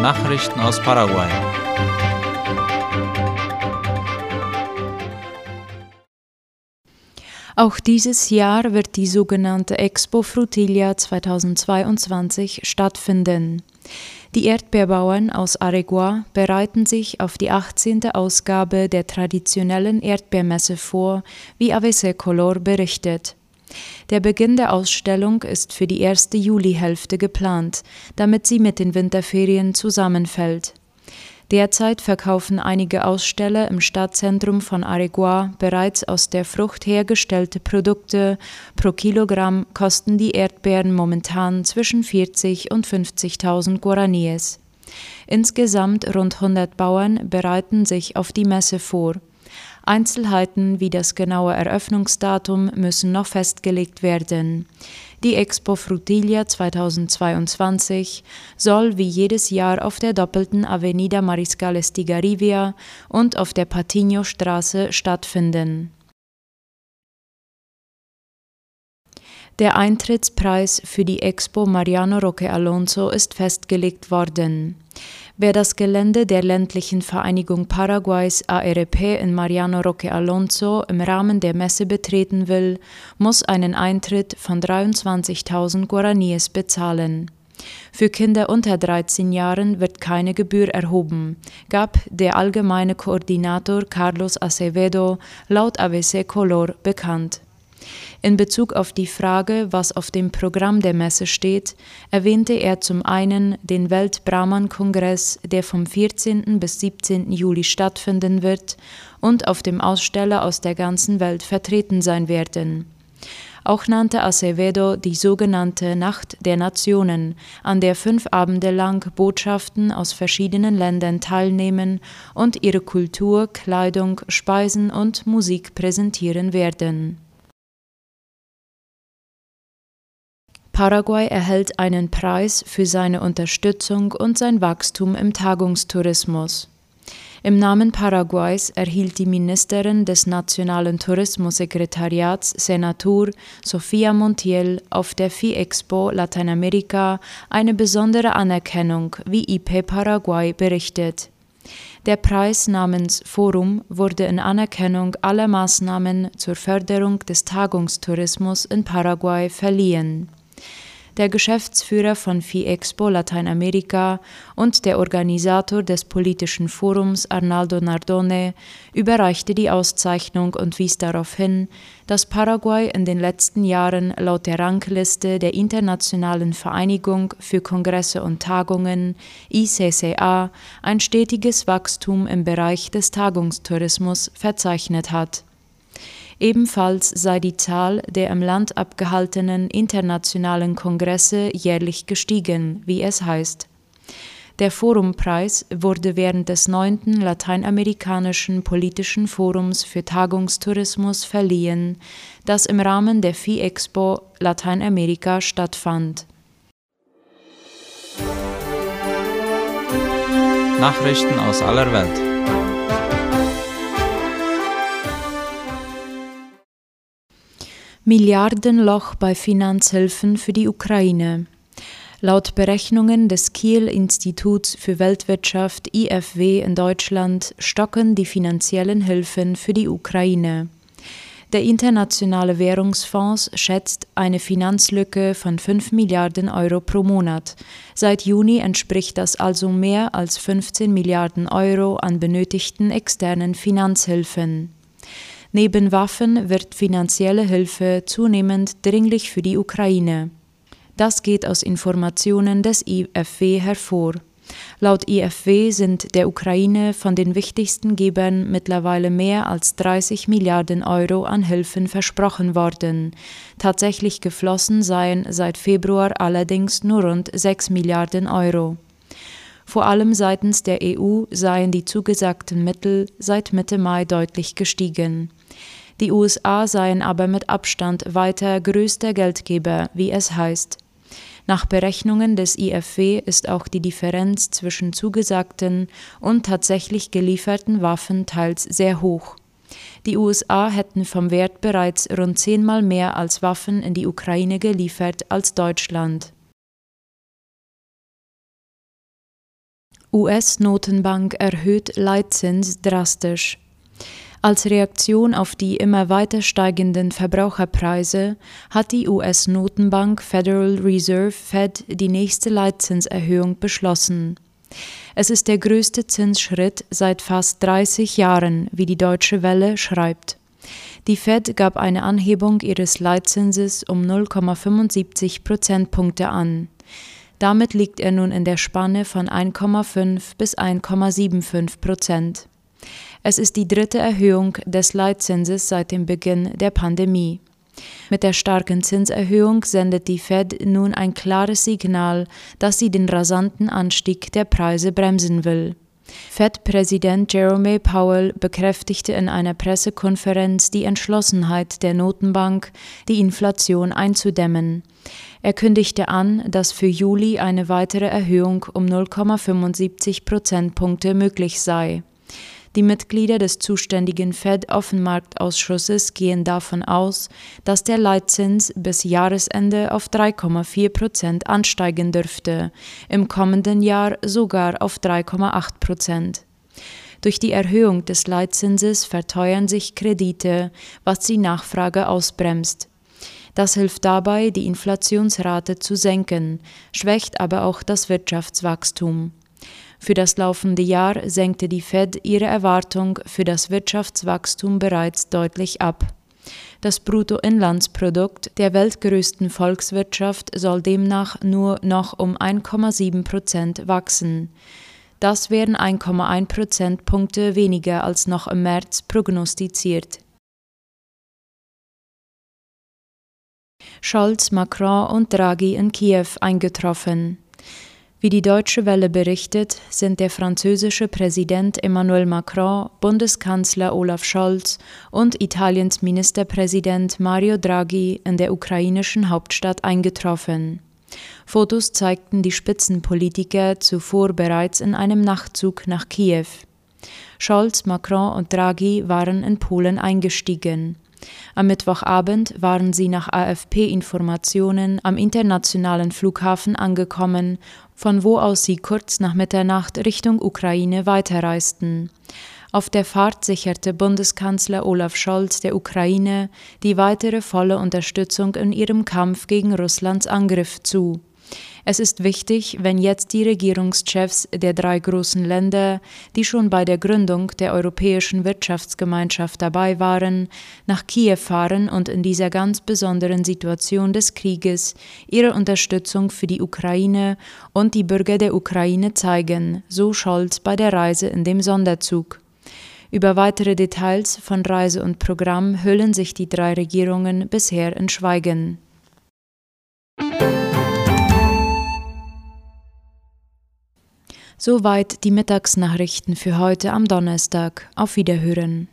Nachrichten aus Paraguay. Auch dieses Jahr wird die sogenannte Expo Frutilia 2022 stattfinden. Die Erdbeerbauern aus Aregua bereiten sich auf die 18. Ausgabe der traditionellen Erdbeermesse vor, wie AVC Color berichtet. Der Beginn der Ausstellung ist für die erste Julihälfte geplant, damit sie mit den Winterferien zusammenfällt. Derzeit verkaufen einige Aussteller im Stadtzentrum von Aregua bereits aus der Frucht hergestellte Produkte. Pro Kilogramm kosten die Erdbeeren momentan zwischen 40 und 50.000 Guaraníes. Insgesamt rund 100 Bauern bereiten sich auf die Messe vor. Einzelheiten wie das genaue Eröffnungsdatum müssen noch festgelegt werden. Die Expo Frutilia 2022 soll wie jedes Jahr auf der doppelten Avenida Mariscal Stigarivia und auf der Patino-Straße stattfinden. Der Eintrittspreis für die Expo Mariano Roque Alonso ist festgelegt worden. Wer das Gelände der ländlichen Vereinigung Paraguays ARP in Mariano Roque Alonso im Rahmen der Messe betreten will, muss einen Eintritt von 23.000 Guaraníes bezahlen. Für Kinder unter 13 Jahren wird keine Gebühr erhoben, gab der allgemeine Koordinator Carlos Acevedo laut ABC Color bekannt. In Bezug auf die Frage, was auf dem Programm der Messe steht, erwähnte er zum einen den Welt-Brahman-Kongress, der vom 14. bis 17. Juli stattfinden wird und auf dem Aussteller aus der ganzen Welt vertreten sein werden. Auch nannte Acevedo die sogenannte Nacht der Nationen, an der fünf Abende lang Botschaften aus verschiedenen Ländern teilnehmen und ihre Kultur, Kleidung, Speisen und Musik präsentieren werden. Paraguay erhält einen Preis für seine Unterstützung und sein Wachstum im Tagungstourismus. Im Namen Paraguays erhielt die Ministerin des Nationalen Tourismussekretariats Senatur Sofia Montiel auf der FI-Expo Lateinamerika eine besondere Anerkennung, wie IP Paraguay berichtet. Der Preis namens Forum wurde in Anerkennung aller Maßnahmen zur Förderung des Tagungstourismus in Paraguay verliehen der Geschäftsführer von FIEXPO Lateinamerika und der Organisator des politischen Forums Arnaldo Nardone überreichte die Auszeichnung und wies darauf hin, dass Paraguay in den letzten Jahren laut der Rangliste der Internationalen Vereinigung für Kongresse und Tagungen ICCA ein stetiges Wachstum im Bereich des Tagungstourismus verzeichnet hat Ebenfalls sei die Zahl der im Land abgehaltenen internationalen Kongresse jährlich gestiegen, wie es heißt. Der Forumpreis wurde während des neunten Lateinamerikanischen Politischen Forums für Tagungstourismus verliehen, das im Rahmen der FI-Expo Lateinamerika stattfand. Nachrichten aus aller Welt. Milliardenloch bei Finanzhilfen für die Ukraine. Laut Berechnungen des Kiel Instituts für Weltwirtschaft IFW in Deutschland stocken die finanziellen Hilfen für die Ukraine. Der Internationale Währungsfonds schätzt eine Finanzlücke von 5 Milliarden Euro pro Monat. Seit Juni entspricht das also mehr als 15 Milliarden Euro an benötigten externen Finanzhilfen. Neben Waffen wird finanzielle Hilfe zunehmend dringlich für die Ukraine. Das geht aus Informationen des IFW hervor. Laut IFW sind der Ukraine von den wichtigsten Gebern mittlerweile mehr als 30 Milliarden Euro an Hilfen versprochen worden. Tatsächlich geflossen seien seit Februar allerdings nur rund 6 Milliarden Euro. Vor allem seitens der EU seien die zugesagten Mittel seit Mitte Mai deutlich gestiegen. Die USA seien aber mit Abstand weiter größter Geldgeber, wie es heißt. Nach Berechnungen des IFW ist auch die Differenz zwischen zugesagten und tatsächlich gelieferten Waffen teils sehr hoch. Die USA hätten vom Wert bereits rund zehnmal mehr als Waffen in die Ukraine geliefert als Deutschland. US-Notenbank erhöht Leitzins drastisch. Als Reaktion auf die immer weiter steigenden Verbraucherpreise hat die US-Notenbank Federal Reserve Fed die nächste Leitzinserhöhung beschlossen. Es ist der größte Zinsschritt seit fast 30 Jahren, wie die Deutsche Welle schreibt. Die Fed gab eine Anhebung ihres Leitzinses um 0,75 Prozentpunkte an. Damit liegt er nun in der Spanne von 1,5 bis 1,75 Prozent. Es ist die dritte Erhöhung des Leitzinses seit dem Beginn der Pandemie. Mit der starken Zinserhöhung sendet die Fed nun ein klares Signal, dass sie den rasanten Anstieg der Preise bremsen will. Fed-Präsident Jerome Powell bekräftigte in einer Pressekonferenz die Entschlossenheit der Notenbank, die Inflation einzudämmen. Er kündigte an, dass für Juli eine weitere Erhöhung um 0,75 Prozentpunkte möglich sei. Die Mitglieder des zuständigen Fed-Offenmarktausschusses gehen davon aus, dass der Leitzins bis Jahresende auf 3,4 Prozent ansteigen dürfte, im kommenden Jahr sogar auf 3,8 Prozent. Durch die Erhöhung des Leitzinses verteuern sich Kredite, was die Nachfrage ausbremst. Das hilft dabei, die Inflationsrate zu senken, schwächt aber auch das Wirtschaftswachstum. Für das laufende Jahr senkte die Fed ihre Erwartung für das Wirtschaftswachstum bereits deutlich ab. Das Bruttoinlandsprodukt der weltgrößten Volkswirtschaft soll demnach nur noch um 1,7 Prozent wachsen. Das wären 1,1 Prozentpunkte weniger als noch im März prognostiziert. Scholz, Macron und Draghi in Kiew eingetroffen. Wie die Deutsche Welle berichtet, sind der französische Präsident Emmanuel Macron, Bundeskanzler Olaf Scholz und Italiens Ministerpräsident Mario Draghi in der ukrainischen Hauptstadt eingetroffen. Fotos zeigten die Spitzenpolitiker zuvor bereits in einem Nachtzug nach Kiew. Scholz, Macron und Draghi waren in Polen eingestiegen. Am Mittwochabend waren sie nach AFP-Informationen am internationalen Flughafen angekommen, von wo aus sie kurz nach Mitternacht Richtung Ukraine weiterreisten. Auf der Fahrt sicherte Bundeskanzler Olaf Scholz der Ukraine die weitere volle Unterstützung in ihrem Kampf gegen Russlands Angriff zu. Es ist wichtig, wenn jetzt die Regierungschefs der drei großen Länder, die schon bei der Gründung der Europäischen Wirtschaftsgemeinschaft dabei waren, nach Kiew fahren und in dieser ganz besonderen Situation des Krieges ihre Unterstützung für die Ukraine und die Bürger der Ukraine zeigen, so Scholz bei der Reise in dem Sonderzug. Über weitere Details von Reise und Programm hüllen sich die drei Regierungen bisher in Schweigen. Soweit die Mittagsnachrichten für heute am Donnerstag. Auf Wiederhören.